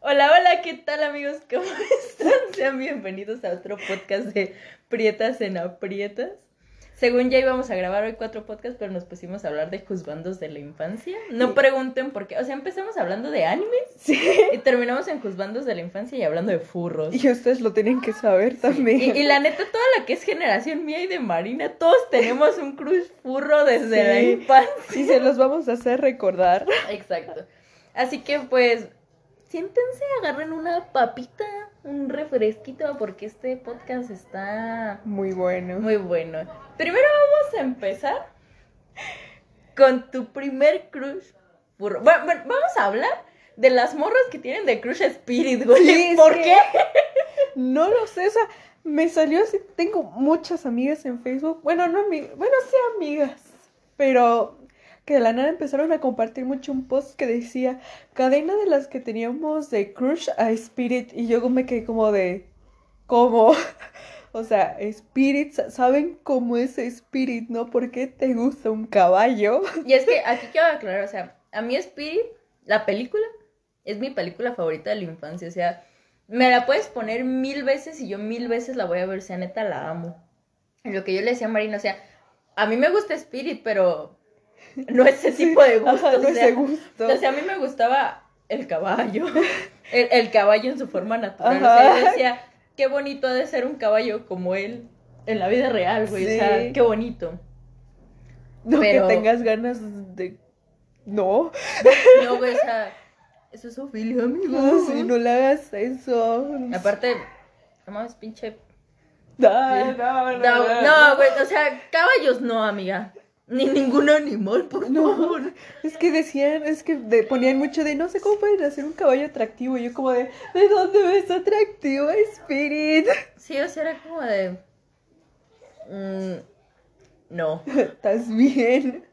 Hola, hola, ¿qué tal amigos? ¿Cómo están? Sean bienvenidos a otro podcast de Prietas en Aprietas. Según ya íbamos a grabar hoy cuatro podcasts, pero nos pusimos a hablar de juzbandos de la infancia. No pregunten por qué. O sea, empezamos hablando de animes Sí. y terminamos en juzbandos de la infancia y hablando de furros. Y ustedes lo tienen que saber también. Y, y la neta, toda la que es generación mía y de Marina, todos tenemos un crush furro desde la infancia. Y se los vamos a hacer recordar. Exacto. Así que pues, siéntense, agarren una papita, un refresquito, porque este podcast está Muy bueno. muy bueno. Primero vamos a empezar con tu primer crush furro. Bueno, bueno, vamos a hablar de las morras que tienen de crush spirit, güey. Sí, ¿Por qué? No lo sé, o sea, me salió así. Tengo muchas amigas en Facebook. Bueno, no amigas, bueno, sí amigas. Pero que de la nada empezaron a compartir mucho un post que decía cadena de las que teníamos de crush a Spirit. Y yo me quedé como de. ¿Cómo? O sea, Spirit, ¿saben cómo es Spirit? ¿No? ¿Por qué te gusta un caballo? Y es que aquí quiero aclarar, o sea, a mí Spirit, la película, es mi película favorita de la infancia. O sea, me la puedes poner mil veces y yo mil veces la voy a ver, o sea, neta la amo. Lo que yo le decía a Marina, o sea, a mí me gusta Spirit, pero no ese tipo de gusto. Ajá, o no sea, ese gusto. o sea, a mí me gustaba el caballo, el, el caballo en su forma natural. O sea, yo decía, qué bonito ha de ser un caballo como él en la vida real, güey. O sea, qué bonito. No pero- que tengas ganas de. No, No, güey, o sea, eso es Ophelia, amigo. no, si no le hagas eso. Aparte, no mames, pinche. No, no, No, no, güey, o sea, caballos no, amiga. Ni ningún animal, por No, favor. es que decían, es que de- ponían mucho de no sé cómo pueden hacer un caballo atractivo. Y yo, como de, ¿de dónde ves atractivo, Spirit? Sí, o sea, era como de. mm, no. ¿Estás bien?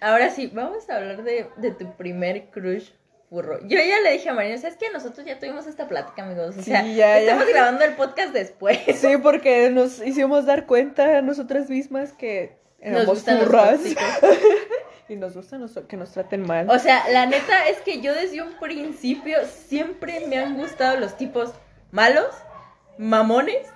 Ahora sí, vamos a hablar de, de tu primer crush furro. Yo ya le dije a Marina, ¿sabes que Nosotros ya tuvimos esta plática, amigos. O Sí, sea, ya, ya. estamos grabando el podcast después. Sí, porque nos hicimos dar cuenta a nosotras mismas que Nos gustan los furras. tóxicos. y nos gusta que nos traten mal. O sea, la neta es que yo desde un principio siempre me han gustado los tipos malos, mamones,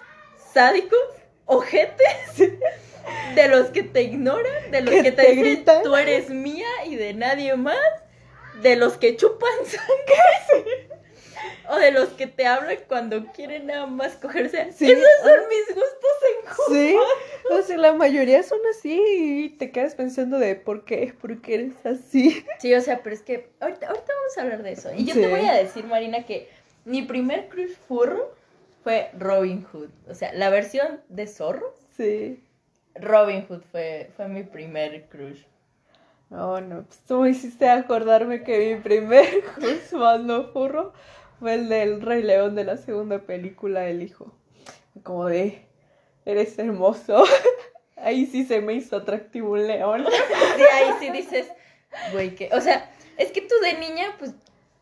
sádicos, ojetes, de los que te ignoran, de los Que te dicen gritan. tú eres mía y de nadie más, de los que chupan sangre. Los que te hablan cuando quieren nada más cogerse. Sí, Esos son ah. mis gustos en común. Sí, o sea, la mayoría son así y te quedas pensando de ¿por qué? ¿Por qué eres así? Sí, o sea, pero es que ahorita, ahorita vamos a hablar de eso. Y yo Sí. te voy a decir, Marina, que mi primer crush furro fue Robin Hood. O sea, la versión de zorro. Sí. Robin Hood fue, fue mi primer crush. No, no, pues tú me hiciste acordarme que mi primer no furro fue el del Rey León de la segunda película, El Hijo. Como de, eres hermoso. Ahí sí se me hizo atractivo un león. Sí, ahí sí dices, güey, que. O sea, es que tú de niña, pues.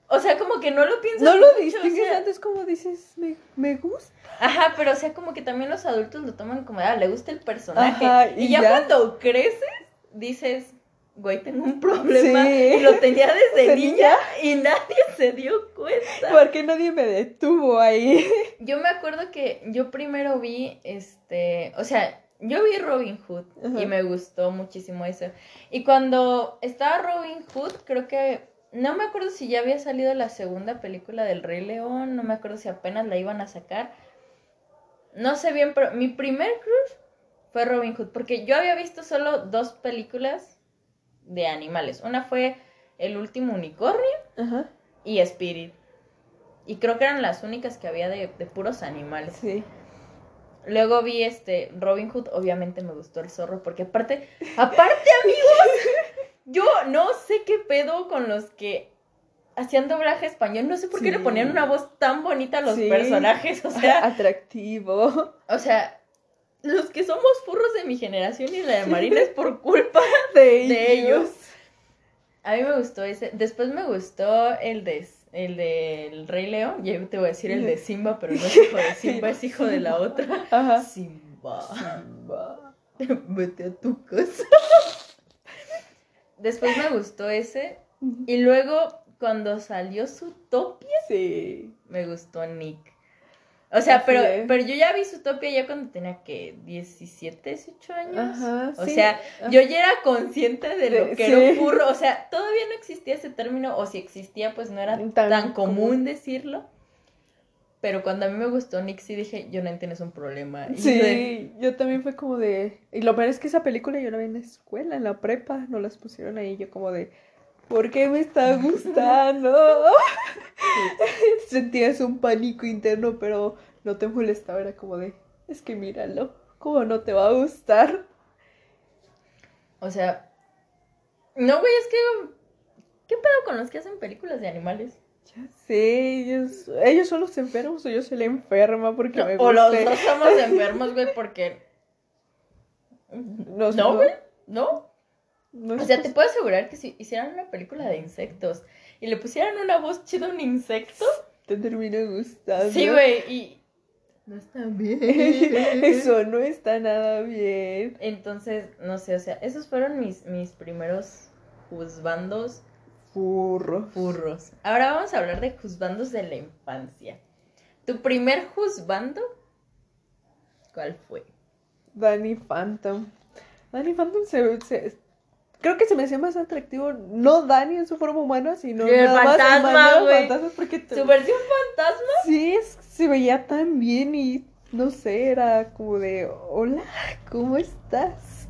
O sea, como que no lo piensas. No lo mucho, o distingues sea, antes como dices, me, me gusta. Ajá, pero o sea, como que también los adultos lo toman como, ah, le gusta el personaje. Ajá, y, y ya, ya. cuando creces, dices, güey, tengo un problema. Sí. Y lo tenía desde ¿De niña y nadie se dio cuenta. Porque nadie me detuvo ahí. Yo me acuerdo que yo primero vi, este, o sea, yo vi Robin Hood Ajá. y me gustó muchísimo eso. Y cuando estaba Robin Hood, creo que, no me acuerdo si ya había salido la segunda película del Rey León, no me acuerdo si apenas la iban a sacar. No sé bien, pero mi primer crush fue Robin Hood, porque yo había visto solo dos películas de animales. Una fue El último unicornio Ajá, y Spirit. Y creo que eran las únicas que había de, de puros animales. sí. Luego vi este Robin Hood, obviamente me gustó el zorro, porque aparte, aparte amigos, yo no sé qué pedo con los que hacían doblaje español, no sé por qué Sí. le ponían una voz tan bonita a los Sí. personajes, o sea, Atractivo. o sea, los que somos furros de mi generación y la de Marina es por culpa De, de ellos. A mí me gustó ese. Después me gustó el de el del Rey León. Ya te voy a decir el de Simba, pero no es hijo de Simba, es hijo de la otra. Ajá. Simba. Simba. Vete a tu casa. Después me gustó ese. Y luego, cuando salió Zootopia, Sí. me gustó Nick. O sea, Así pero, es. pero yo ya vi Zootopia ya cuando tenía que 17, 18 años. Ajá, O sí. sea, Ah. yo ya era consciente de lo De- que era un sí. furro. O sea, todavía no existía ese término, o si existía, pues no era Tan tan, común, común. decirlo. Pero cuando a mí me gustó sí dije, yo no tienes un problema. Y Sí, de- yo también fue como de... Y lo peor es que esa película yo la vi en la escuela, en la prepa, no las pusieron ahí, yo como de... ¿Por qué me está gustando? Sentías un pánico interno, pero no te molestaba, era como de... Es que míralo, ¿cómo no te va a gustar? O sea, no, güey, es que. ¿Qué pedo con los que hacen películas de animales? Ya sé, ellos, ellos son los enfermos o yo soy la enferma porque me o los dos somos enfermos, güey, porque. Nos- No, güey, no. no O sea, te puedo asegurar que si hicieran una película de insectos y le pusieran una voz chida a un insecto. Te termina gustando. Sí, güey, y. No está bien. Eso no está nada bien. Entonces, no sé, o sea, esos fueron mis, mis primeros juzbandos Furro. furros. Ahora vamos a hablar de juzbandos de la infancia. ¿Tu primer juzbando? ¿Cuál fue? Danny Phantom. Danny Phantom se, se- creo que se me hacía más atractivo no Danny en su forma humana, sino El nada más fantasma, Manuel güey. fantasma, porque te- ¿Su versión fantasma? sí es- se veía tan bien y no sé, era como de hola, ¿cómo estás?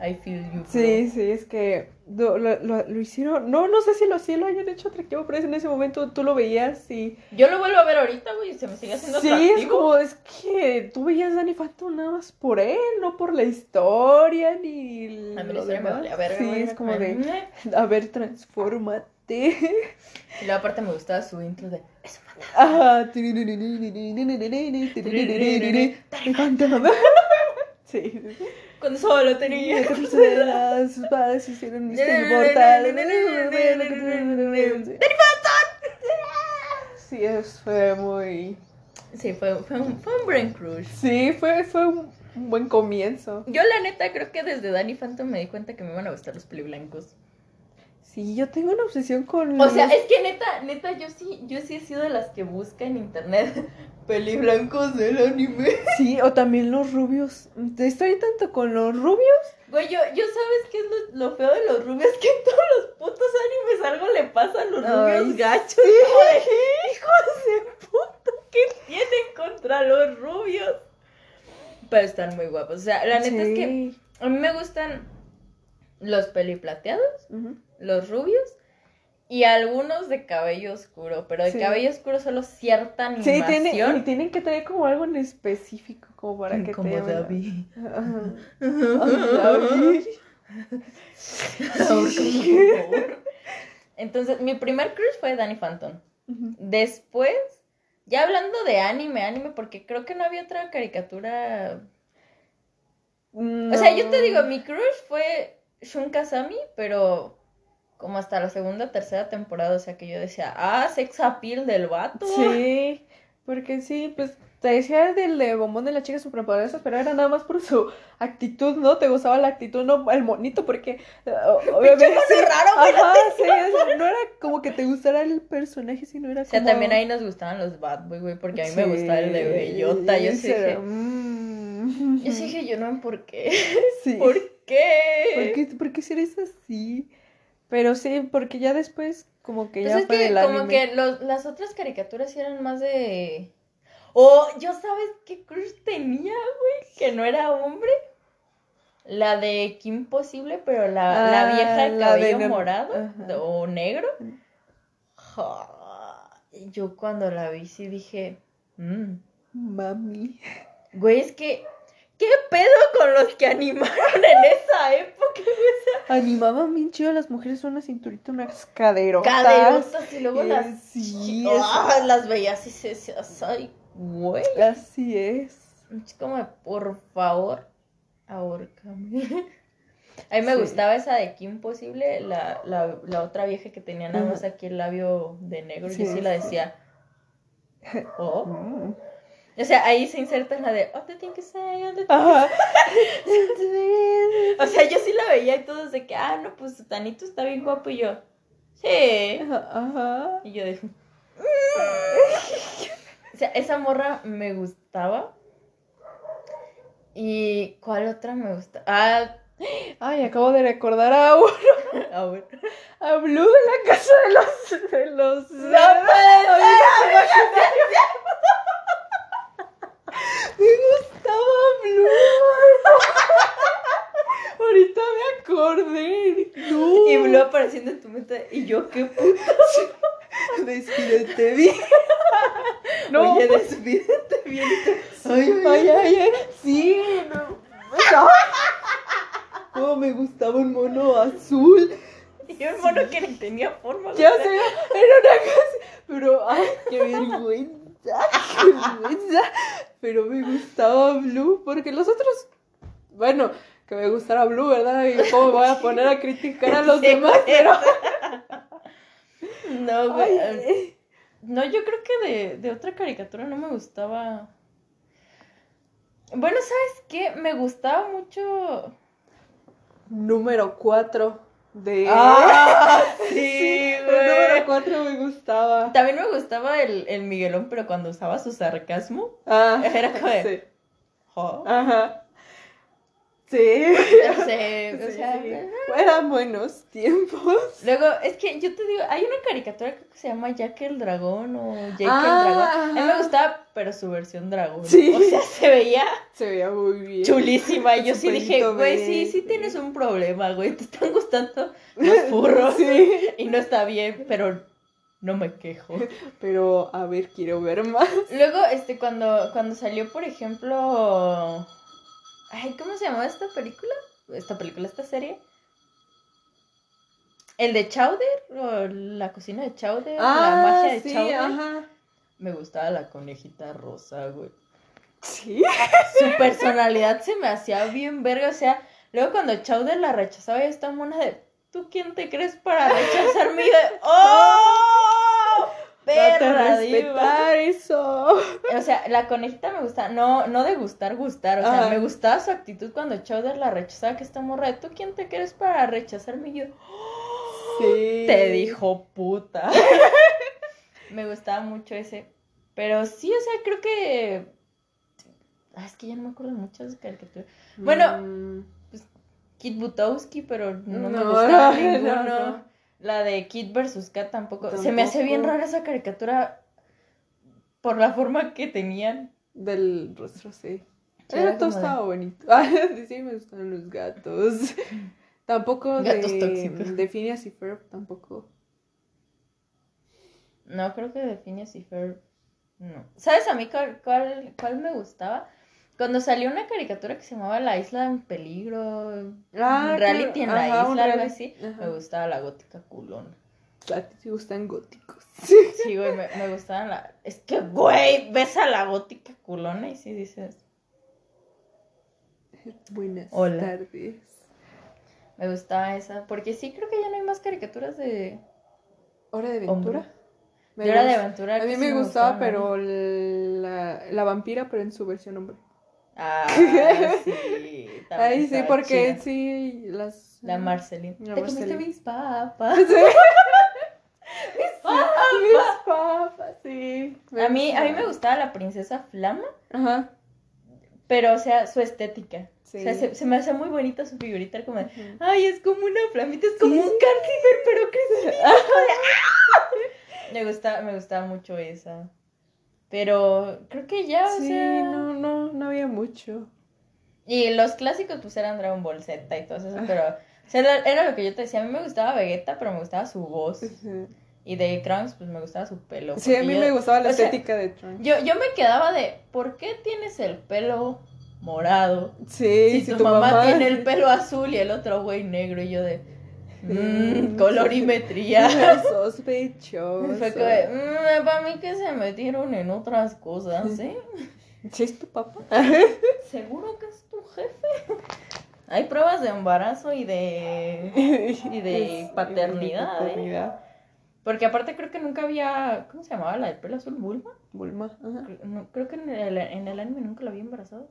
I feel you. bro. Sí, sí, es que lo, lo- lo- hicieron, no, no sé si lo, sí lo hayan hecho atractivo, pero en ese momento tú lo veías y Yo lo vuelvo a ver ahorita, güey, se me sigue haciendo Sí, atractivo. es como, es que tú veías a Danny Phantom nada más por él, no por la historia ni A mí lo historia me demás. valía verga, Sí, es como de, a ver, transfórmate. Y luego aparte me gustaba su intro de... Es un. Ajá. Sí, Cuando solo tenía... Terceras, sus padres hicieron un misterio mortal. Sí, eso fue muy... Sí, fue, fue, un, fue un brain crush. Sí, fue, fue un un buen comienzo. Yo la neta creo que desde Danny Phantom me di cuenta que me iban a gustar los peliblancos. Sí, yo tengo una obsesión con O sea, los- es que neta, neta, yo sí, yo sí he sido de las que busca en internet peliblancos del anime. Sí, o también los rubios. Estoy tanto con los rubios. Güey, yo, yo sabes qué es lo, lo feo de los rubios, que en todos los putos animes algo le pasa a los Ay, rubios gachos. De, hijos de puta, ¿qué tienen contra los rubios? Pero están muy guapos. O sea, la neta es que Sí. a mí me gustan los peliplateados, Ujú. Los rubios y algunos de cabello oscuro. Pero de Sí. cabello oscuro solo cierta Sí, animación. tiene, y tienen que tener como algo en específico, como para que como te David. Ajá. Entonces, mi primer crush fue Danny Phantom. Después, ya hablando de anime, anime, porque creo que no había otra caricatura. O sea, yo te digo, mi crush fue Shun Kazami, pero como hasta la segunda, tercera temporada, o sea que yo decía, ah, sex appeal del vato. Sí, porque sí, pues te decía del de bombón de las chicas superpoderosas, pero era nada más por su actitud, ¿no? Te gustaba la actitud, no el monito, porque eh, obviamente mono raro, Ajá, sí, o sea, no era como que te gustara el personaje, sino era O sea, como también ahí nos gustaban los bad boy, güey, porque a mí me gustaba el de Sí, Bellota. Yo sí dije, mm. yo sí dije, yo no, ¿por qué? Sí. ¿Por ¿Por qué? qué, por qué eres así? Pero sí, porque ya después como que Pues ya es fue que del como anime. que los, las otras caricaturas eran más de... O yo sabes qué crush tenía, güey, que no era hombre. La de Kim Possible, pero la, la Ah, vieja de cabello morado Ajá. o negro. Yo cuando la vi sí dije, "Mm". Mami. güey, es que, ¿qué pedo con los que animaron en esa época? Animaban bien chido a las mujeres una cinturita, unas caderotas. Caderotas y luego Eh, las... sí, Ah, las veías y se decías, ay, güey. Así es. Es como, por favor, ahórcame. A mí me Sí. gustaba esa de Kim Posible, la, la, la otra vieja que tenía nada más aquí el labio de negro. Sí, yo sí la decía. Oh. Mm. O sea, ahí se inserta la de, oh, te tengo que say, oh, que-". O sea, yo sí la veía y todos de que, ah, no, pues Tanito está bien guapo y yo. Sí. Ajá. Y yo dije. o sea, esa morra me gustaba. ¿Y cuál otra me gusta? Ah, Ay, acabo de recordar a uno. a ver. A Blue de la casa de los. De los ¡No Blue. Ahorita me acordé. No. Y Blue apareciendo en tu mente. Y yo, qué puta. Despídete bien. No. Oye, despídete bien. Ay, ay, ay, ay. Sí, no. No. Oh, me gustaba un mono azul. Y un mono que ni tenía forma. Ya sé, era una casa. Pero, ay, qué vergüenza. Pero me gustaba Blue, porque los otros. Bueno, que me gustara Blue, ¿verdad? Y cómo me voy a poner a criticar a los Sí, demás, güey. pero. No, güey. Ay, No, yo creo que de, de otra caricatura no me gustaba. Bueno, ¿sabes qué? Me gustaba mucho. Número 4 de. ¡Ah! Sí, Sí, el número güey. 4 me gustaba. También me gustaba el, el Miguelón, pero cuando usaba su sarcasmo. Ah, Era como sí. jo. Ajá. Sí. O sea, o Sí, sea, sí. Eran buenos tiempos. Luego, es que yo te digo, hay una caricatura que se llama Jack el Dragón o Jake Ah, el Dragón. A mí me gustaba, pero su versión dragón. Sí. O sea, se veía Se veía muy bien. chulísima. Y yo sí dije, güey, sí, sí tienes un problema, güey. Te están gustando los furros. Sí. Y no está bien, pero no me quejo. Pero, a ver, quiero ver más. Luego, este, cuando, cuando salió, por ejemplo. Ay, ¿cómo se llamaba esta película? Esta película, esta serie. El de Chowder, o la cocina de Chowder, la magia de sí, Chowder. ajá. Me gustaba la conejita rosa, güey. Sí. Su personalidad se me hacía bien verga, o sea, luego cuando Chowder la rechazaba, ella estaba mona de, ¿tú quién te crees para rechazarme? Y de, ¡oh! Perra, diva. eso. O sea, la conejita me gusta, no, no de gustar, gustar, o sea, Ajá. me gustaba su actitud cuando Chowder la rechazaba, que esta morra de, ¿tú quién te crees para rechazarme? Y yo, Sí. te dijo puta. me gustaba mucho ese, pero sí, o sea, creo que... Ah, es que ya no me acuerdo mucho de esa caricatura. Bueno, Mm, Kid Butowski, pero no, me gustaba no, ninguno. no. La de Kid vs. Kat tampoco. Se me hace bien rara esa caricatura por la forma que tenían. del rostro, sí. Como de- estaba bonito. Sí, me gustan los gatos. Tampoco Gatos de, tóxicos. de Phineas y Ferb, tampoco. No, creo que de Phineas y Ferb. No. ¿Sabes a mí cuál, cuál, cuál me gustaba? Cuando salió una caricatura que se llamaba La Isla en Peligro, Ah, reality en la Ajá, isla, algo así, Ajá. me gustaba la gótica culona. A ti te gustan góticos. Sí, güey, me, me gustaba la... Es que, güey, ves a la gótica culona y sí dices... Buenas Hola. tardes. Me gustaba esa, porque sí creo que ya no hay más caricaturas de... Hora de Hombre. aventura. Me de hora de aventura. A mí me gustaba, gustaban, pero la, la vampira, pero en su versión hombre. Ah, sí. también Ay, sí, porque chida. sí, las... La Marceline. La Te comiste Marceline. mis papas. Mis papas, sí. A mí, a mí me gustaba. la princesa Flama, Ajá. pero, o sea, su estética. Sí. O sea, se, se me hace muy bonita su figurita, como de, ay, es como una flamita, es como Sí, un sí. Carcifer, pero que Me gustaba, me gustaba mucho esa. Pero creo que ya, o Sí, sea... no, no, no había mucho. Y los clásicos pues eran Dragon Ball Z y todo eso, pero... O sea, era, lo que yo te decía, a mí me gustaba Vegeta, pero me gustaba su voz. Y de Trunks, pues me gustaba su pelo. Sí, a mí yo- me gustaba la sea, estética de Trunks. Yo, yo me quedaba de, ¿por qué tienes el pelo morado? Sí, Si tu, mamá, tiene el pelo azul y el otro güey negro. Y yo de, Mm, colorimetría. Sospechoso. Fue que, mmm, para mí que se metieron en otras cosas, ¿eh? ¿Sí es tu papá? ¿Seguro que es tu jefe? Hay pruebas de embarazo y de... y de paternidad, ¿eh? paternidad. Porque aparte creo que nunca había... ¿Cómo se llamaba la del pelo azul? ¿Bulma? Bulma. Ajá. No, creo que en el, en el anime nunca la había embarazado.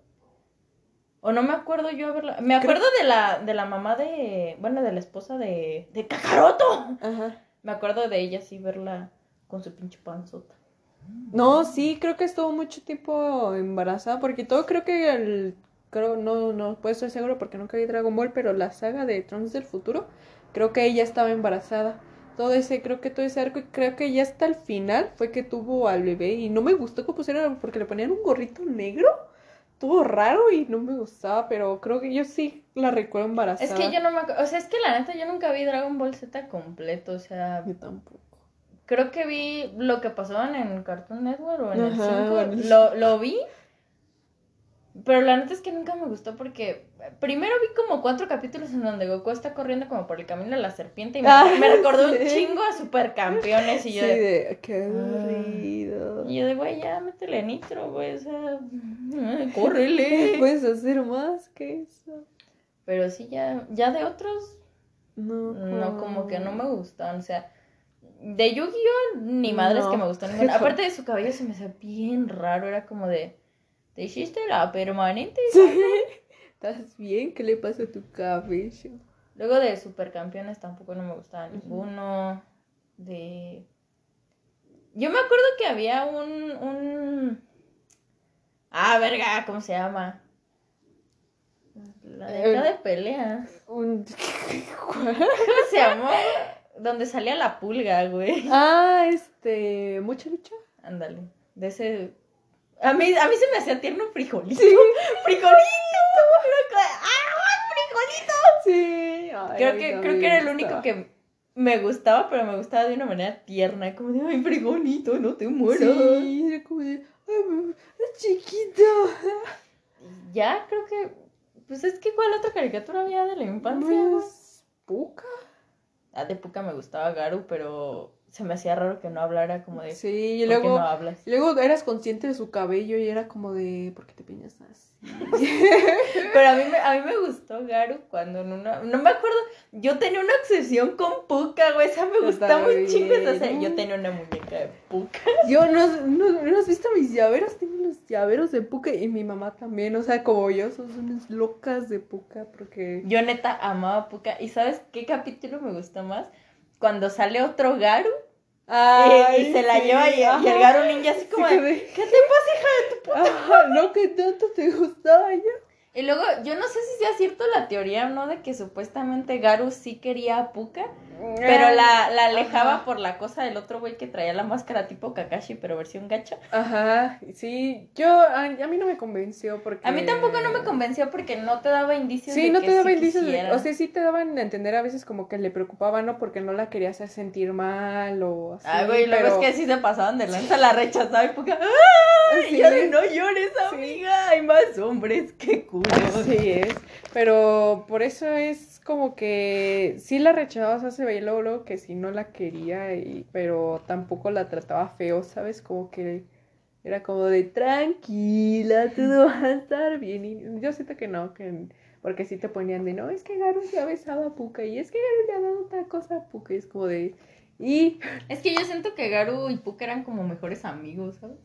O no me acuerdo yo haberla... Me acuerdo de la, de la mamá de... Bueno, de la esposa de... De Kakaroto. Ajá. me acuerdo de ella sí verla con su pinche panzota. No, sí, creo que estuvo mucho tiempo embarazada, porque todo creo que el, creo, no, no puedo estar seguro porque nunca vi Dragon Ball, pero la saga de Trunks del futuro, creo que ella estaba embarazada. Todo ese, creo que todo ese arco, y creo que ya hasta el final fue que tuvo al bebé, y no me gustó que pusieron, porque le ponían un gorrito negro, estuvo raro y no me gustaba, pero creo que yo sí la recuerdo embarazada. Es que yo no me acuerdo, o sea, es que la neta yo nunca vi Dragon Ball Z completo, o sea, Yo tampoco. creo que vi lo que pasaban en Cartoon Network o en el Ajá, 5, o en el- lo, lo vi, pero la neta es que nunca me gustó porque primero vi como cuatro capítulos en donde Goku está corriendo como por el camino de la serpiente y me, Ah, me recordó un sí. chingo a Supercampeones y Sí, yo de, de, qué Ah. aburrido. y yo de, güey, ya métele nitro, güey, o sea, córrele. Puedes hacer más que eso. Pero sí, ya, ya de otros, No, no, como que no me gustan, o sea, de Yu-Gi-Oh! ni madres No. que me gustan ninguna. Aparte de su cabello se me hacía bien raro, era como de, ¿te hiciste la permanente? ¿Estás bien? ¿Qué le pasa a tu cabello? Luego de Supercampeones tampoco no me gustaba ninguno. De. Yo me acuerdo que había un. un... Ah, verga, ¿cómo se llama? La de, la de pelea. Un... ¿Cómo se llamó? Donde salía la pulga, güey. ah, este... ¿Mucha lucha? Ándale. De ese. A mí, a mí se me hacía tierno frijolito. Sí. ¡Frijolito! ¡Ah, frijolito! Sí. Ay, Creo que, creo que era el único que me gustaba, pero me gustaba de una manera tierna, como de, ay, frijolito, no te mueras. Sí, era como de... Ay, es chiquito. Ya, creo que, pues es que ¿cuál otra caricatura había de la infancia? Pues, ¿Puca? Ah, de Puka me gustaba Garu, pero se me hacía raro que no hablara como de, Sí, y ¿por qué luego... no hablas? y luego eras consciente de su cabello y era como de... ¿Por qué te peinas así? Pero a mí, me, a mí me gustó Garu cuando en una... No me acuerdo, yo tenía una obsesión con Puka, güey, esa me gustaba también. chingo esa serie. Yo tenía una muñeca de Puka. Yo no, no, ¿no has visto mis llaveros, tengo los llaveros de Puka y mi mamá también, o sea, como yo, son unas locas de Puka porque... Yo neta amaba Puka. ¿Y sabes qué capítulo me gustó más? Cuando sale otro Garu y, y se la lleva y, y el Garu ninja así como de, ¿qué te pasa, hija de tu puta? Ajá, no, que tanto te gustaba ya. Y luego, yo no sé si sea cierto la teoría o no de que supuestamente Garu sí quería a Puka, pero la, la alejaba Ajá. por la cosa del otro güey que traía la máscara tipo Kakashi, pero versión gacha. Ajá, sí, yo, a, a mí no me convenció porque... A mí tampoco no me convenció porque no te daba indicios Sí, de no que te daba sí indicios, de- o sea, sí te daban a entender a veces como que le preocupaba, ¿no? Porque no la quería hacer sentir mal o así, Ay, güey, luego pero... es que sí se pasaban de lanza, la rechazaba y Puka. Sí. Ya de no llores, amiga, hay más hombres que Así es, pero por eso es como que sí la rechazaba, o sea, se veía luego, luego que sí no la quería, y, pero tampoco la trataba feo, ¿sabes? Como que era como de tranquila, todo va a estar bien, y yo siento que no, que porque sí te ponían de, no, es que Garu se ha besado a Puka, y es que Garu le ha dado otra cosa a Puka, y es como de, y... Es que yo siento que Garu y Puka eran como mejores amigos, ¿sabes?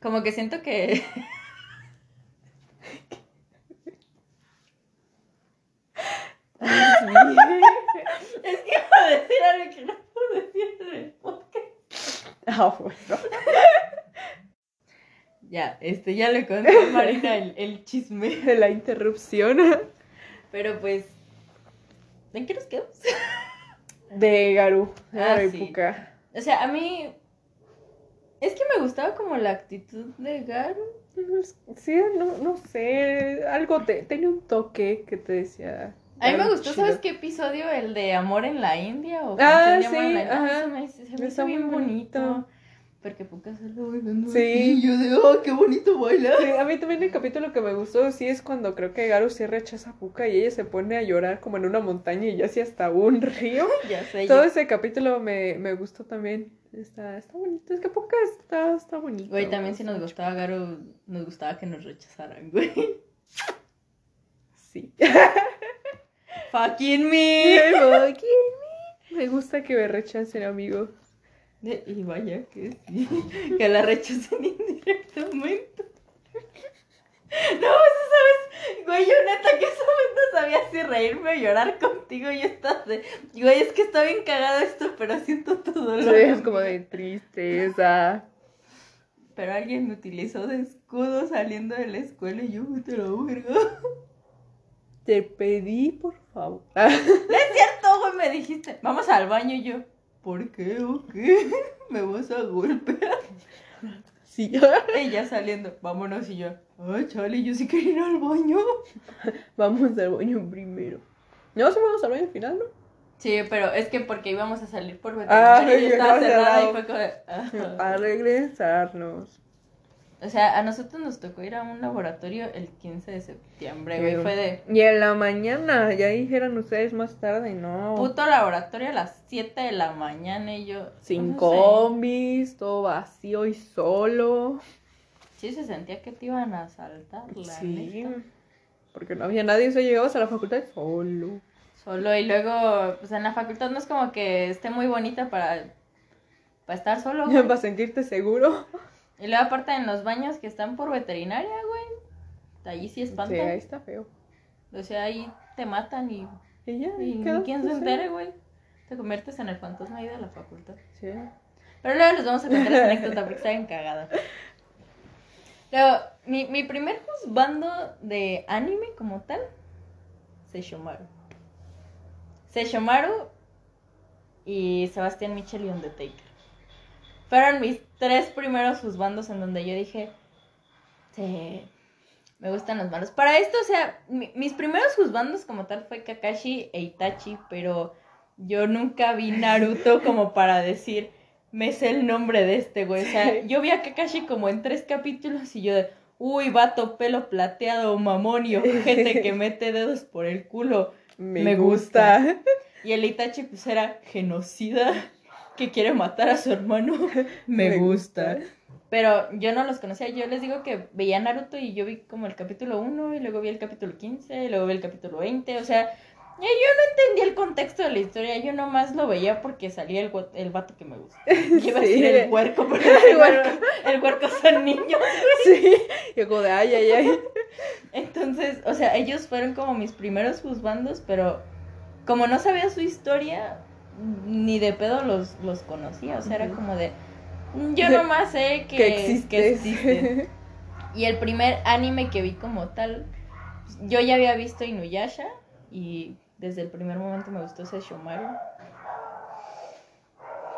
Como que siento que... Dios mío. Es que iba a decir algo que no puedo decir en el podcast. Ah, bueno. Ya, este, ya le conté a Marina el, el chisme. De la interrupción. Pero pues... ¿En qué nos quedamos? De Garu. Ah, y sí. Puka. O sea, a mí... Es que me gustaba como la actitud de Garu. Sí, no, no sé, algo te, tenía un toque que te decía. A mí me gustó, chido. ¿sabes qué episodio? El de Amor en la India o Ah, en sí, la India. Se me, se me hizo bien bonito. bonito. Porque Puka sale bailando. Sí. así, y yo de, oh, qué bonito baila. Sí, a mí también el capítulo que me gustó, sí, es cuando creo que Garu sí rechaza a Puka y ella se pone a llorar como en una montaña y ya así hasta un río. Ya sé. Todo ese capítulo me, me gustó también. Está, está bonito, es que Puka está, está bonito. Güey, también si nos gustaba Garo, nos gustaba que nos rechazaran, güey. Sí. Fucking me. Me gusta que me rechacen, amigo. Y vaya que sí, que la rechacen indirectamente. No, eso sabes, Güey, yo neta que esa vez no sabía si reírme o llorar contigo. Yo estaba de, güey, es que está bien cagado esto, pero siento tu dolor. Sí, es como de tristeza. Pero alguien me utilizó de escudo saliendo de la escuela y yo me te lo verga. Te pedí, por favor. No es cierto, güey, me dijiste, vamos al baño y yo, ¿por qué o qué? Me vas a golpear. Sí. Ya saliendo, vámonos y yo, ay, chale, yo sí quería ir al baño. Vamos al baño primero. No, sí vamos al baño al final, ¿no? Sí, pero es que porque íbamos a salir por Ah, veterinaria y estaba cerrada y fue como, de, "Ah". A regresarnos. O sea, a nosotros nos tocó ir a un laboratorio el 15 de septiembre, güey. Fue de Y en la mañana, ya dijeron ustedes más tarde, no. puto laboratorio a las 7 de la mañana y yo. Sin no combis, todo vacío y solo. Sí, se sentía que te iban a asaltar, la sí. neta. Porque no había nadie, o sea, llegabas a la facultad solo. Solo y luego, pues en la facultad no es como que esté muy bonita para, para estar solo, güey. Para sentirte seguro. Y luego aparte en los baños que están por veterinaria, güey. Allí sí Sí, espantan. ahí está feo. O sea, ahí te matan y, Y ya, y quedaste quien se así. entere, güey. Te conviertes en el fantasma ahí de la facultad. Sí. Pero luego les vamos a contar esa anécdota porque está bien cagada. Luego, mi, mi primer juzbando de anime como tal, Seishomaru. Seishomaru y Sebastián Mitchell y Undertaker. Fueron mis tres primeros juzbandos en donde yo dije, sí, me gustan los malos. Para esto, o sea, mi- mis primeros juzbandos como tal fue Kakashi e Itachi, pero yo nunca vi Naruto como para decir, me sé el nombre de este güey. O sea, yo vi a Kakashi como en tres capítulos y yo de, uy, vato, pelo plateado, mamón y ojete que mete dedos por el culo. Me, Me gusta. Y el Itachi pues era genocida que quiere matar a su hermano. Me, Me gusta. gusta. Pero yo no los conocía. Yo les digo que veía Naruto y yo vi como el capítulo 1 y luego vi el capítulo 15 y luego vi el capítulo 20. O sea, yo no entendía el contexto de la historia. Yo nomás lo veía porque salía el, el vato que me gusta. Yo iba a decir el huerco, pero El huerco, el huerco son niños. Sí. Y como de ay, ay, ay. Entonces, o sea, ellos fueron como mis primeros juzbandos, pero como no sabía su historia, ni de pedo los, los conocía. O sea, era como de. "Mm, Yo nomás sé que, Que que existes. existen". Y el primer anime que vi como tal, yo ya había visto Inuyasha y desde el primer momento me gustó Sesshomaru.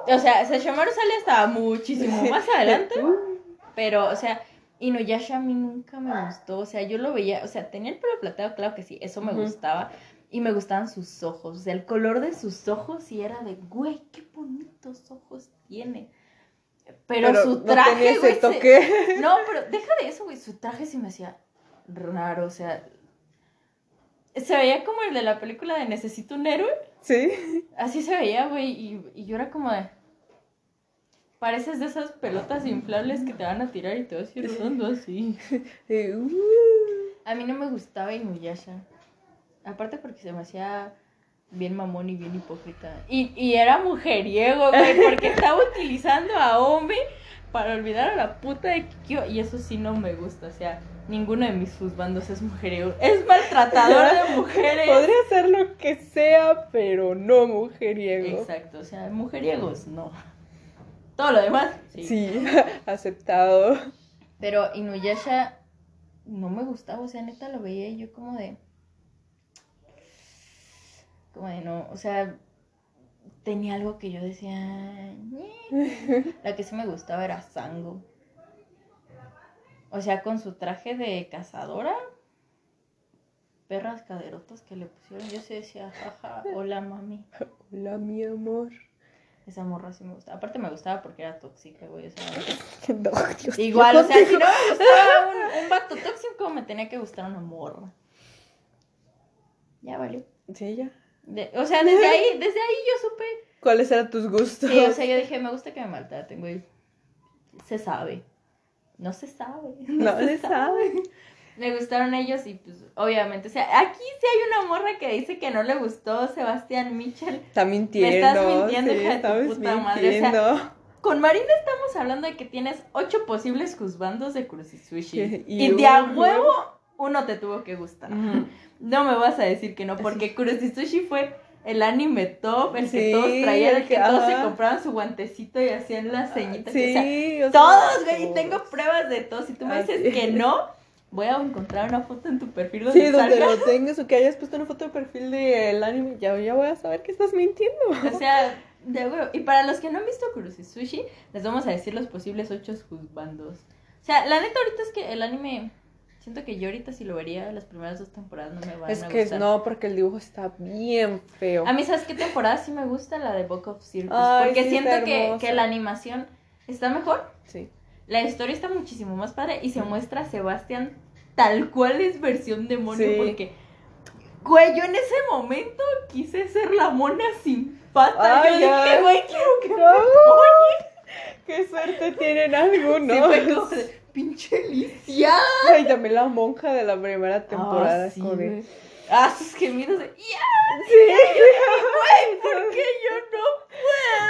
O sea, Sesshomaru sale hasta muchísimo más adelante. Pero, o sea, Inuyasha a mí nunca me gustó. O sea, yo lo veía, o sea, tenía el pelo plateado, claro que sí, eso me gustaba. Y me gustaban sus ojos. O sea, el color de sus ojos y era de, güey, qué bonitos ojos tiene. Pero, su no traje, se- toque. No, pero deja de eso, güey. Su traje sí me hacía raro, o sea. Se veía como el de la película de Necesito un héroe. Sí. Así se veía, güey, y, y yo era como de... Pareces de esas pelotas inflables que te van a tirar y te vas a ir rodando así. Uh. A mí no me gustaba Inuyasha. Aparte porque se me hacía bien mamón y bien hipócrita. Y, y era mujeriego, güey, porque estaba utilizando a Omi para olvidar a la puta de Kikyo. Y eso sí no me gusta, o sea, ninguno de mis bandos es mujeriego. Es maltratador de mujeres. Podría ser lo que sea, pero no mujeriego. Exacto, o sea, mujeriegos, no. Todo lo demás, sí. Sí, aceptado. Pero Inuyasha no me gustaba, o sea, neta lo veía y yo como de... Como de no, o sea, tenía algo que yo decía... La que sí me gustaba era Sango. O sea, con su traje de cazadora. Perras caderotas que le pusieron. Yo sí decía, jaja, hola mami. Hola, mi amor. Esa morra sí me gustaba. Aparte me gustaba porque era tóxica, güey. O sea, No, Dios, Igual, o sea, si no me gustaba un, un vato tóxico, me tenía que gustar una morra. Ya valió. Sí, ya. De- o sea, desde ahí, desde ahí yo supe. ¿Cuáles eran tus gustos? Sí, o sea, yo dije, me gusta que me maltraten, güey. Se sabe. No se sabe. No se sabe. Me gustaron ellos y pues, obviamente, o sea, aquí sí hay una morra que dice que no le gustó Sebastián Mitchell. Está mintiendo. Me estás mintiendo, sí, hija de tu estabas puta madre, o sea, mintiendo. Con Marina estamos hablando de que tienes ocho posibles juzbandos de Crucisushi. Y Y, de a huevo uno te tuvo que gustar. No me vas a decir que no, porque Kuroshitsushi fue el anime top, el que todos traían, el que todos se compraban su guantecito y hacían la ceñita. que, o sea, Sí, o sea, todos, güey, y tengo pruebas de todos. Si tú me Ah, dices que no, voy a encontrar una foto en tu perfil donde Sí, donde lo tengas o que hayas puesto una foto de perfil del anime, ya, ya voy a saber que estás mintiendo. O sea, de huevo. Y para los que no han visto Kuroshitsushi, les vamos a decir los posibles ocho juzbandos. O sea, la neta ahorita es que el anime, siento que yo ahorita si lo vería las primeras dos temporadas no me van Es a que gustar. no, porque el dibujo está bien feo. A mí, ¿sabes qué temporada sí me gusta? La de Book of Circus. Ay, porque sí, siento que, que la animación está mejor, Sí. la historia está muchísimo más padre y se muestra a Sebastián tal cual es versión demonio. Sí. Porque, güey, yo en ese momento quise ser la mona sin pata. Ay, yo dije, güey, quiero que me No. molle". Qué suerte tienen algunos. Sí, pinche Licia. Ay, también la monja de la primera temporada. Ah, sí, de- güey. Ah, sus gemidos de, ¡ya! Sí. ¿Por qué yo no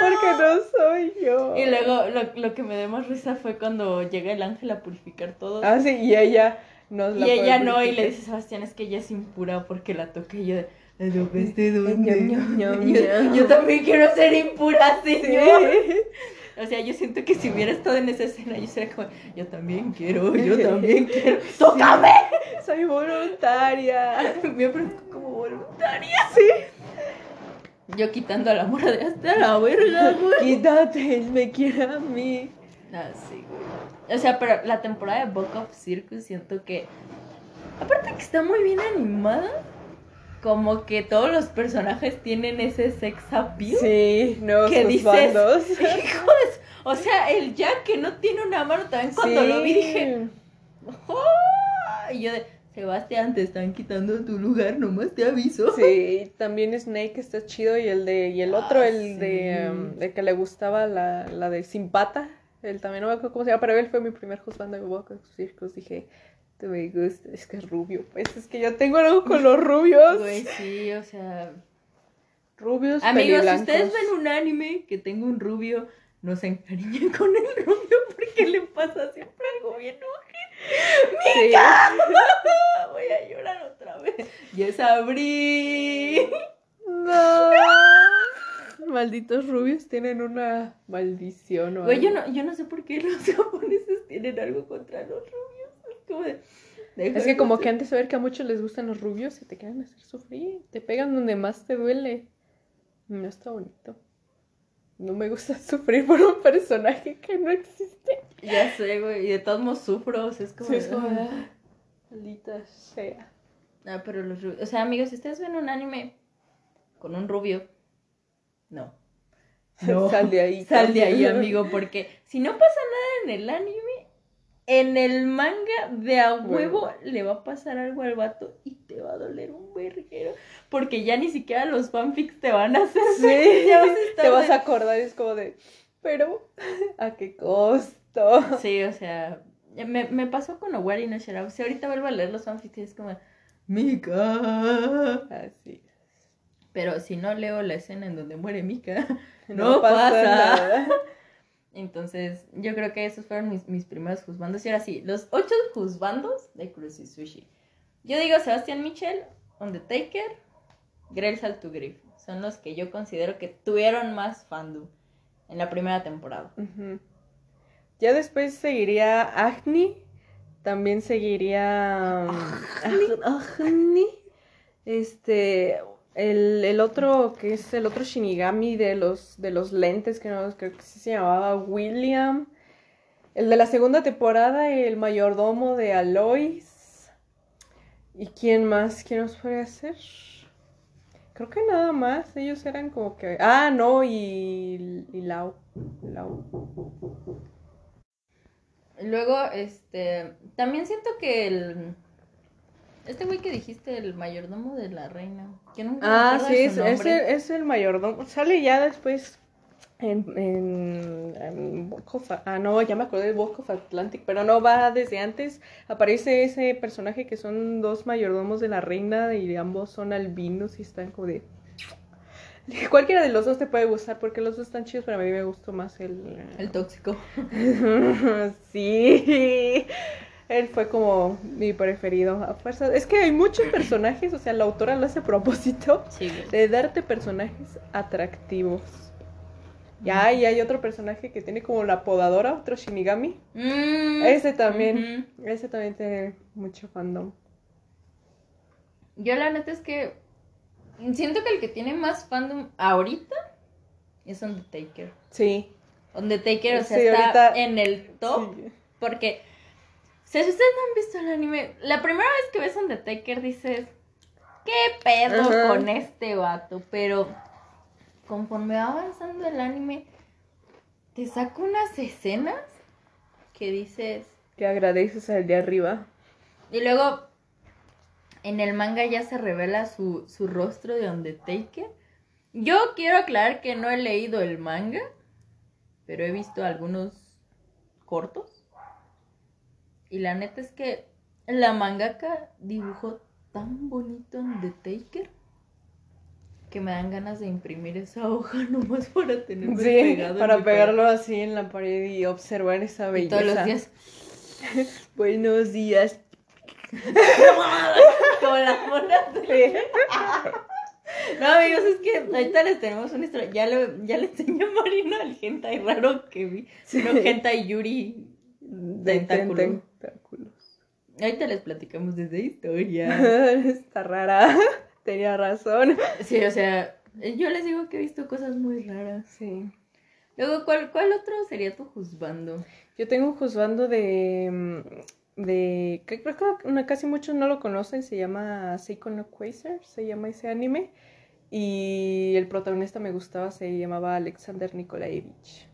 Porque no soy yo. Y luego lo, lo que me dio más risa fue cuando llega el ángel a purificar todo. Ah, sí, y ella nos la y ella no, y le dice Sebastián, es que ella es impura porque la toqué. Y yo, de, ¿la tocaste dónde? Yo, yo también quiero ser impura, Sí. O sea, yo siento que si hubiera estado en esa escena, yo sería como, yo también quiero, yo también quiero. ¡Tócame! Soy voluntaria. Me ofrezco como voluntaria. Sí. Yo quitando a la morra de hasta la verga, güey. Quítate, él me quiere a mí. Ah, sí, güey. O sea, pero la temporada de Book of Circus siento que. Aparte que está muy bien animada. Como que todos los personajes tienen ese sex appeal. Sí, nuevos ¿Qué dices? bandos. Hijo de su- O sea, el Jack que no tiene una mano también cuando Sí. lo vi dije. "Ah", Y yo de. Sebastián, te están quitando tu lugar, nomás te aviso. Sí, también Snake está chido y el de y el otro Ah, el de sí. um, el que le gustaba la, la de Simpata, él también no me acuerdo cómo se llama, pero él fue mi primer juzgando de Walk Circus, dije, me gusta, es que es rubio, pues es que yo tengo algo con los rubios. Güey, sí, o sea. Rubios, Amigos, si ustedes ven un anime que tenga un rubio, no se encariñen con el rubio porque le pasa siempre algo bien. Sí. Voy a llorar otra vez. Ya sabrí. No. Malditos rubios tienen una maldición o Güey, yo no, yo no sé por qué los japoneses tienen algo contra los rubios. Es como de. Es que como que antes de ver que a muchos les gustan los rubios y te quieren hacer sufrir, te pegan donde más te duele. No está bonito. No me gusta sufrir por un personaje que no existe. Ya sé, güey. Y de todos modos sufro. o sea, es como. Sí, es como, "Ah". maldita sea. Ah, pero los rubios. O sea, amigos, si ustedes ven un anime con un rubio, no. Sal de ahí. Sal de ahí, amigo, porque si no pasa nada en el anime, en el manga de a huevo le va a pasar algo al vato y te va a doler un verguero. Porque ya ni siquiera los fanfics te van a hacer. Sí, ya vas a estar te vas de- a acordar, es como de, pero, ¿a qué costo? Sí, o sea, me, me pasó con Owari no Shirao. Si ahorita vuelvo a leer los fanfics, es como, Mika. Así. Pero si no leo la escena en donde muere Mika, No, no, pasa pasa. nada. Entonces, yo creo que esos fueron mis, mis primeros juzbandos. Y ahora sí, los ocho juzbandos de Cruzy Sushi. Yo digo Sebastián Michel, Undertaker, Grell Saltugrif. Son los que yo considero que tuvieron más fandom en la primera temporada. Ya después seguiría Agni. También seguiría. um, Ag- Agni. Este. El, el otro, que es el otro Shinigami de los, de los lentes, que no creo que se llamaba William. El de la segunda temporada, el mayordomo de Alois. ¿Y quién más? ¿Quién nos puede hacer? Creo que nada más. Ellos eran como que. Ah, no, y, y Lau. Lau. Luego, este, también siento que el... Este güey que dijiste, el mayordomo de la reina. Que nunca Ah, sí, es, el, es el mayordomo. Sale ya después en, en, en of- Ah, no, ya me acordé de Book of Atlantic, pero no va desde antes. Aparece ese personaje que son dos mayordomos de la reina y ambos son albinos y están como de... Cualquiera de los dos te puede gustar porque los dos están chidos, pero a mí me gustó más el... El tóxico. sí. Él fue como mi preferido a fuerza. Es que hay muchos personajes, o sea, la autora lo hace a propósito Sí, de darte personajes atractivos. Ya, y hay otro personaje que tiene como la podadora, otro Shinigami. Mm, Ese también, ese también tiene mucho fandom. Yo la neta es que siento que el que tiene más fandom ahorita es Undertaker. Sí. Undertaker, o sea, Sí, está ahorita- en el top. Sí. Porque, o sea, si ustedes no han visto el anime, la primera vez que ves Undertaker dices, ¿qué pedo Ajá. con este vato? Pero conforme va avanzando el anime, te saca unas escenas que dices... Que agradeces al de arriba. Y luego, en el manga ya se revela su, su rostro de Undertaker. Yo quiero aclarar que no he leído el manga, pero he visto algunos cortos. Y la neta es que la mangaka dibujó tan bonito Undertaker que me dan ganas de imprimir esa hoja nomás para tenerlo Sí, pegado. en para pegarlo así en la pared y observar esa. Y belleza. todos los días. Buenos días. Como las monas de- No, amigos, es que ahorita les tenemos una historia. Ya le, ya le enseñó a Marina el hentai raro que vi. Sí. No, hentai Yuri De tentáculo. Tentáculos. Ahorita les platicamos de esa historia. Está rara. Tenía razón. Sí, o sea, yo les digo que he visto cosas muy raras. Sí. Luego, ¿cuál, cuál otro sería tu juzgando? Yo tengo un juzgando de. mm, de que creo que casi muchos no lo conocen. Se llama Seiko no Quasar. Se llama ese anime. Y el protagonista me gustaba. Se llamaba Alexander Nikolaevich.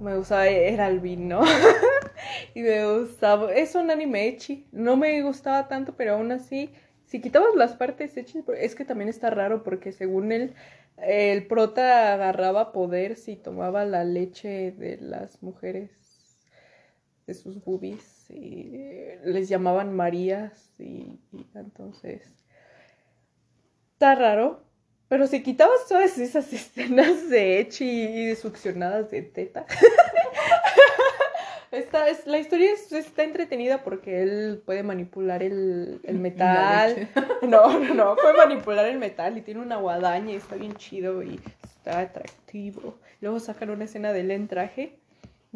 Me gustaba, era albino. y me gustaba. Es un anime echi. No me gustaba tanto, pero aún así. Si quitabas las partes echi, es que también está raro porque según él, el prota agarraba poder si tomaba la leche de las mujeres de sus boobies y eh, les llamaban Marías y, y entonces está raro. Pero si quitabas todas esas escenas de Echi y de succionadas de teta, esta es, la historia es- está entretenida porque él puede manipular el, el metal. No, no, no, puede manipular el metal y tiene una guadaña y está bien chido y está atractivo. Luego sacan una escena de él en traje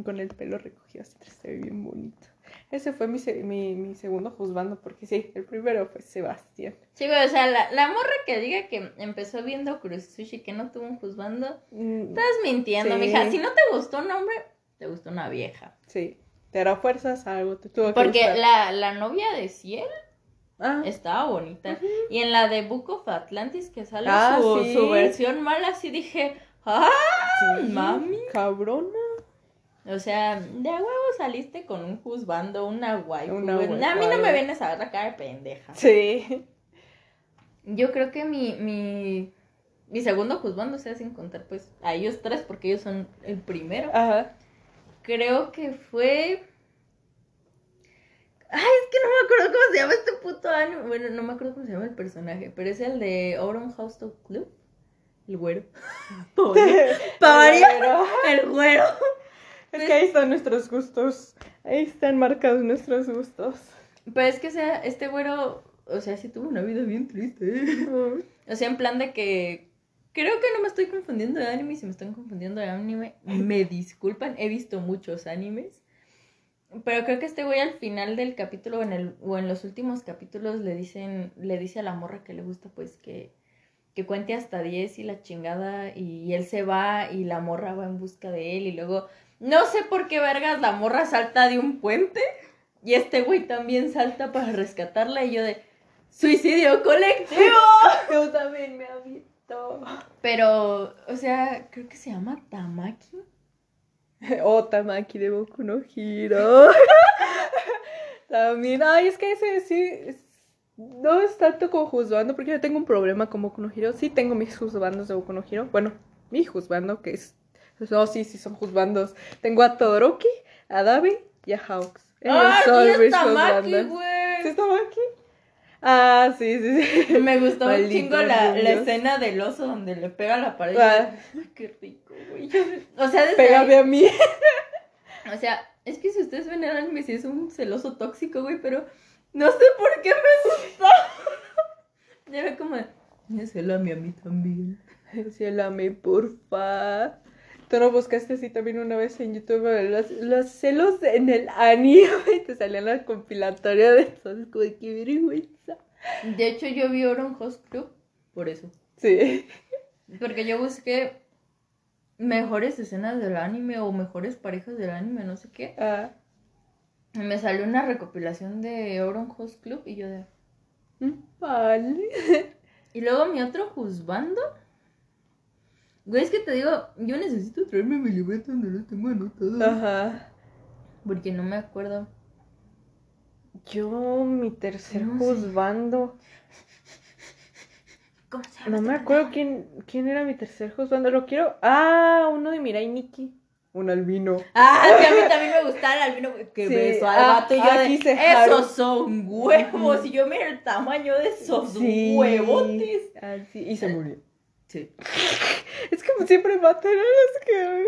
con el pelo recogido, así se ve bien bonito. Ese fue mi, mi, mi segundo juzgando porque sí, el primero fue Sebastián. Sí, güey, o sea, la, la morra que diga que empezó viendo Kurosushi que no tuvo un juzgando, Mm, estás mintiendo, Sí. mija. Si no te gustó un hombre, te gustó una vieja. Sí, te hará fuerzas algo, te tuvo que Porque gustar. la, la novia de Ciel Ah, estaba bonita. Y en la de Book of Atlantis que sale Ah, su, sí. su versión mala, sí dije, ¡ah! sí, mami. Cabrona. O sea, de a huevo saliste con un juzgando, una waifu. Una waifu, a mí no me vienes a ver la cara de pendeja. Sí. Yo creo que mi, mi, mi segundo juzgando, o sea, sin contar pues a ellos tres, porque ellos son el primero. Ajá. Creo que fue. Ay, es que no me acuerdo cómo se llama este puto anime. Bueno, no me acuerdo cómo se llama el personaje, pero es el de Auron House Talk Club. El güero. Pavaria. Pero- El güero. Es que ahí están nuestros gustos. Ahí están marcados nuestros gustos. Pero es que, o sea, este güero, o sea, sí tuvo una vida bien triste. O sea, en plan de que. Creo que no me estoy confundiendo de anime. Si me están confundiendo de anime, me disculpan. He visto muchos animes. Pero creo que este güey al final del capítulo o en, el, o en los últimos capítulos le dicen, le dice a la morra que le gusta pues que, que cuente hasta 10 y la chingada y él se va y la morra va en busca de él y luego no sé por qué vergas la morra salta de un puente y este güey también salta para rescatarla y yo de suicidio colectivo. Yo también me Pero, o sea, creo que se llama Tamaki. Oh, Tamaki de Boku no Hiro. También, ay, es que ese sí. No es tanto como juzgando, porque yo tengo un problema con Boku no Hiro. Sí tengo mis juzgandos de Boku no Hiro. Bueno, mi juzgando, que es. No, sí, sí, son juzgandos. Tengo a Todoroki, a Dabi y a Hawks. ¡Ah, sí es Tamaki, juzgandos. ¿Sí güey! es Tamaki? Ah, sí, sí, sí. Me gustó un chingo la, la escena del oso donde le pega la pared. Ah. Ay, qué rico, güey. O sea, desde Pégame ahí, a mí. O sea, es que si ustedes ven el anime, sí es un celoso tóxico, güey, pero no sé por qué me gustó. ya ve como, celame a mí también. Ciélame, porfa. Tú no buscaste así también una vez en YouTube los, los celos en el anime y te salían la compilatoria de esos, de qué vergüenza. De hecho, yo vi Oron Host Club por eso. Sí. Porque yo busqué mejores escenas del anime o mejores parejas del anime, no sé qué. Ah. Y me salió una recopilación de Oron Host Club y yo de... mm, Vale. Y luego mi otro juzgando. Güey, es que te digo, yo necesito traerme mi libreta donde lo tengo anotado. Ajá. Porque no me acuerdo. Yo, mi tercer No juzgando. ¿Cómo se llama No me este acuerdo quién, quién era mi tercer juzgando. Lo quiero. Ah, uno de Mirai Nikki. Un albino. Ah, sí, a mí también me gustaba el albino que Sí, besó al ah, vato y yo aquí de, se Haru. esos son huevos. Y yo mira el tamaño de esos Sí. huevotes. Ah, sí, y se murió. Sí. Es como siempre matan a los que.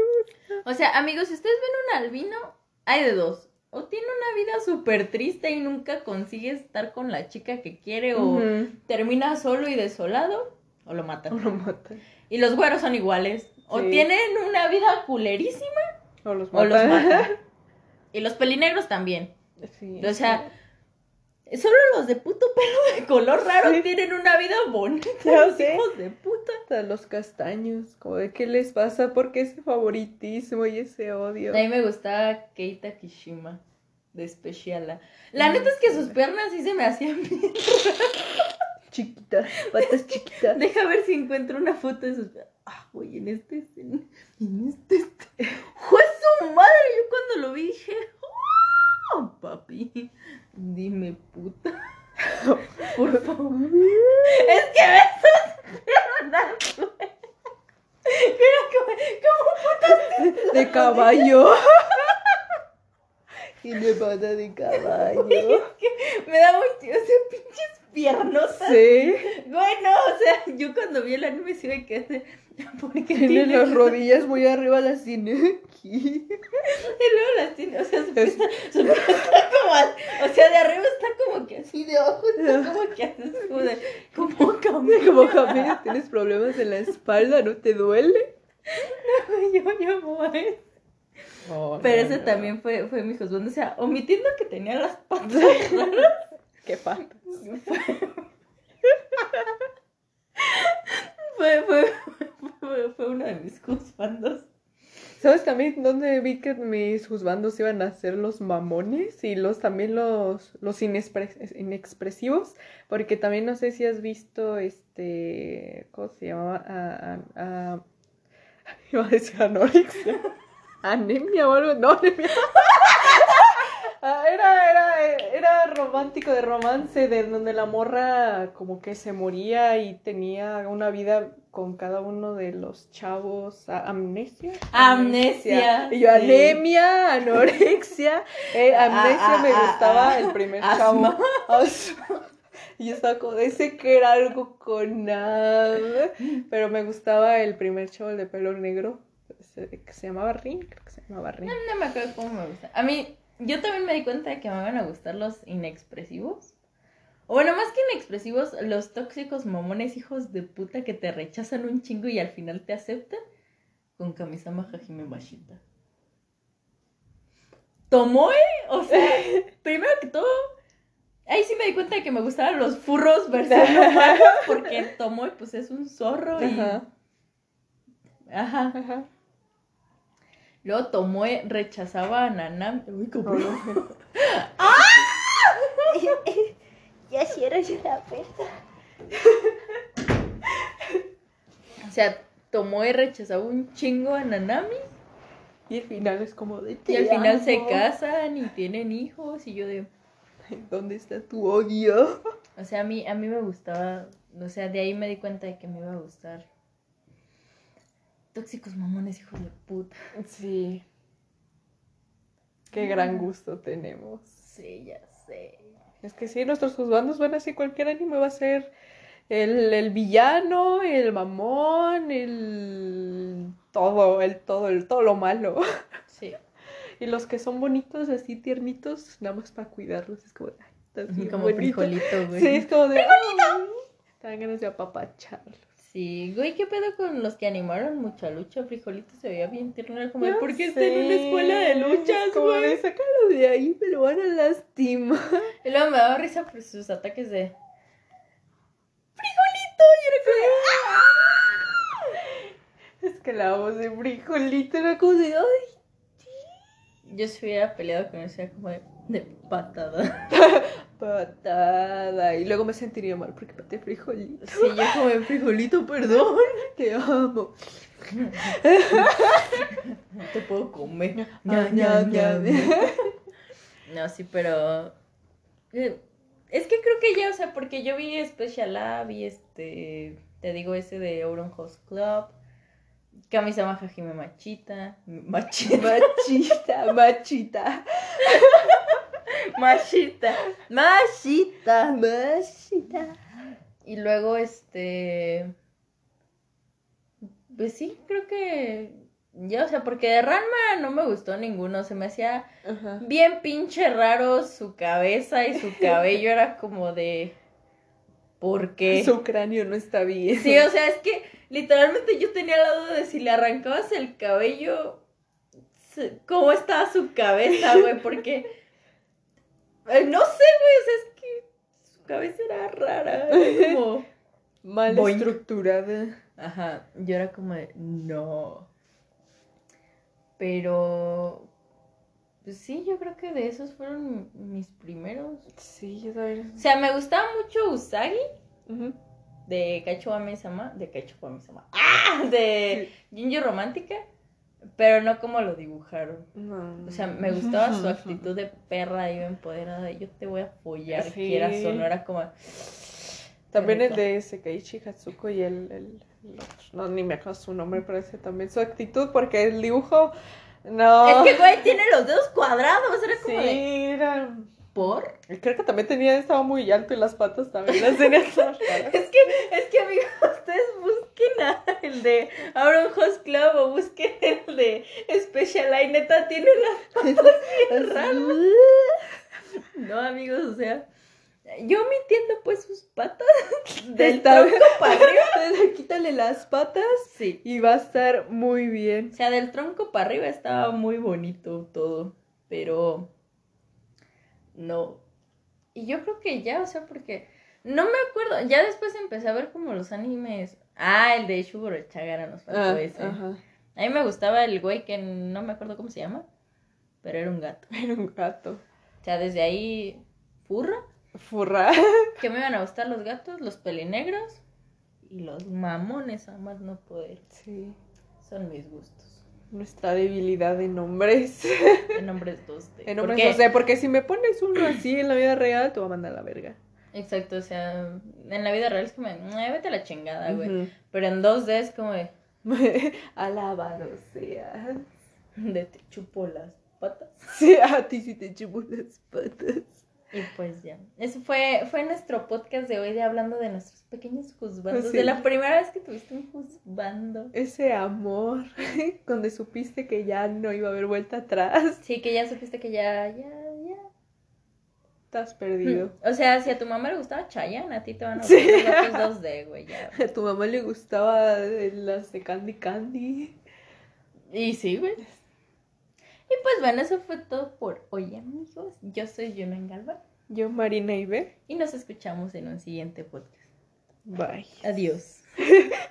O sea, amigos, si ustedes ven un albino, hay de dos. O tiene una vida súper triste y nunca consigue estar con la chica que quiere, o termina solo y desolado, o lo O matan. lo matan. Y los güeros son iguales. O tienen una vida culerísima, O los o matan. los matan. Y los pelinegros también. Sí. O sea, solo los de puto pelo de color raro Sí. tienen una vida bonita. Ya los sé. hijos de puta. Hasta los castaños. Como de qué les pasa, porque ese favoritismo y ese odio. A mí me gustaba Keita Kishima de Speciala. La neta es que sus piernas sí se me hacían bien. Chiquitas, patas chiquitas. Deja ver si encuentro una foto de sus piernas. Ah, güey, en este. En, en este. este. ¡Fue su madre! Yo cuando lo vi dije. ¡Oh, papi! Dime puta. Por favor. Es que sus piernas, güey. Mira como, De caballo. y de pata de caballo. Me da mucho, o sea, pinches piernotas. Sí. Bueno, o sea, yo cuando vi el anime sí me quedé. ¿Por qué Tiene las rodillas muy arriba, las tiene aquí. Y luego las tiene, o sea, su pie está, su pie está como, o sea, de arriba está como que así, de abajo está como que así, como de, como camina. Como tienes problemas en la espalda, ¿no te duele? Yo llamo a él. Pero ese también fue, fue mi husband, o sea, omitiendo que tenía las patas Qué patas. Fue, fue, fue, fue uno de mis husbandos. ¿Sabes también dónde vi que mis juzgandos iban a ser los mamones y los también los, los inexpres- inexpresivos? Porque también no sé si has visto este. ¿Cómo se llamaba? Iba a decir anorexia. Anemia o algo. No, anemia. Ah, Era, era, era romántico de romance, de donde la morra como que se moría y tenía una vida con cada uno de los chavos. A- ¿Amnesia? Amnesia, Y yo, sí. anemia, anorexia. Eh, amnesia Ah, ah, me ah, gustaba ah. el primer Asma. chavo. Y yo estaba como, ese que era algo con nada. Pero me gustaba el primer chavo, el de pelo negro. Que se llamaba Rin, creo que se llamaba Rin. No me acuerdo cómo me gusta. A mí, yo también me di cuenta de que me van a gustar los inexpresivos. O bueno, más que inexpresivos, los tóxicos mamones hijos de puta que te rechazan un chingo y al final te aceptan. Con Kamisama Hajime Mashita. Tomoe, o sea, primero que todo, ahí sí me di cuenta de que me gustaban los furros versión humanos, porque Tomoe pues es un zorro y... Ajá. Ajá. Ajá. Luego Tomoe rechazaba a Nanami. Uy, Oh, cómo- no. Ya cierro yo la puerta. O sea, Tomoe rechazaba un chingo a Nanami. Y al final es como de Y "Te al final se amo". casan y tienen hijos. Y yo de. ¿Dónde está tu odio? O sea, a mí, a mí me gustaba. O sea, de ahí me di cuenta de que me iba a gustar. Tóxicos mamones, hijos de puta. Sí. Qué gran gusto tenemos. Sí, ya sé. Es que sí, nuestros juzgandos van así, cualquier anime va a ser el, el villano, el mamón, el todo, el todo, el todo lo malo. Sí. Y los que son bonitos, así tiernitos, nada más para cuidarlos. Es como, ay, estás bien Como bonito. frijolito, güey. Sí, es como de. ¡Frijolito! Te dan ganas de apapacharlos. Sí, güey, ¿qué pedo con los que animaron mucha lucha? Frijolito se veía bien tierno. Era como, ¿por qué está en una escuela de luchas, como güey? de, de ahí, me lo van a lastimar. Y luego me daba risa por sus ataques de. ¡Frijolito! Y era como. Es que la voz de frijolito era como de. ¡Ay! Yo si hubiera peleado con eso, era como de, de patada. Patada. Y luego me sentiría mal porque pateé frijolito. Sí, yo como de frijolito, perdón. Te amo. No te puedo comer. Ña, ña, ña. No, sí, pero. eh, Es que creo que ya, o sea, porque yo vi Special Lab y este. Te digo, ese de Auron Host Club. Kamisama Hajime Machita. Machita. Machita, machita. Machita. Machita. Machita. Y luego, este. Pues sí, creo que. Ya, o sea, porque de Ranma no me gustó ninguno. Se me hacía Ajá. bien pinche raro su cabeza y su cabello. Era como de. ¿Por qué? Su cráneo no está bien. Sí, o sea, es que literalmente yo tenía la duda de si le arrancabas el cabello. ¿Cómo estaba su cabeza, güey? Porque. Eh, no sé, güey, o sea, es que su cabeza era rara. Era como. Mal Boing. estructurada. Ajá, yo era como de, no. Pero, pues sí, yo creo que de esos fueron mis primeros. Sí, yo también. O sea, me gustaba mucho Usagi Ujú. de Kaicho Ame-sama, de Kaicho Ame-sama, ¡ah! De Jinjo Romántica, pero no como lo dibujaron. No. O sea, me gustaba su actitud de perra y empoderada, de yo te voy a follar, Sí. quieras o no, era como... También Qué el de Sekeiichi Hatsuko y el, el, el otro. No, ni me acuerdo su nombre, pero ese también su actitud, porque el dibujo. No. Es que, güey, tiene los dedos cuadrados, era como de... Sí, era. ¿Por? Creo que también tenía, estaba muy alto y las patas también las tenía todas. Es que, es que amigos, ustedes busquen a el de Auron Host Club o busquen el de Special Line, neta, tiene las patas bien raras. No, amigos, o sea, yo mintiendo pues sus patas del tronco para arriba. Entonces, Quítale las patas Sí. y va a estar muy bien. O sea, del tronco para arriba estaba muy bonito todo, pero no. Y yo creo que ya, o sea, porque no me acuerdo, ya después empecé a ver como los animes. Ah, el de Shugoro Chagara nos faltó Ah, ese. ajá. A mí me gustaba el güey que no me acuerdo cómo se llama, pero era un gato. Era un gato. O sea, desde ahí, furra, Furra. que me iban a gustar los gatos, los pelinegros y los mamones, a más no poder. Sí. Son mis gustos. Nuestra debilidad en hombres. En nombres 2D. En o sea, porque si me pones uno así en la vida real, te va a mandar a la verga. Exacto, o sea, en la vida real es como, "Ay, vete a la chingada, güey. Pero en 2D es como Alabado sea. de te chupo las patas. Sí, a ti sí te chupo las patas. Y pues ya. Eso fue, fue nuestro podcast de hoy de hablando de nuestros pequeños juzbandos. Sí. De la primera vez que tuviste un juzbando. Ese amor, donde supiste que ya no iba a haber vuelta atrás. Sí, que ya supiste que ya, ya, ya. Estás perdido. O sea, si a tu mamá le gustaba Chayanne, a ti te van a Sí. gustar los gatos 2D, güey, ya. A tu mamá le gustaba las de Candy Candy. Y sí, güey. Y pues bueno, eso fue todo por hoy, amigos. Yo soy Juno Galva Yo, Marina Ibe. y nos escuchamos en un siguiente podcast. Bye. Adiós.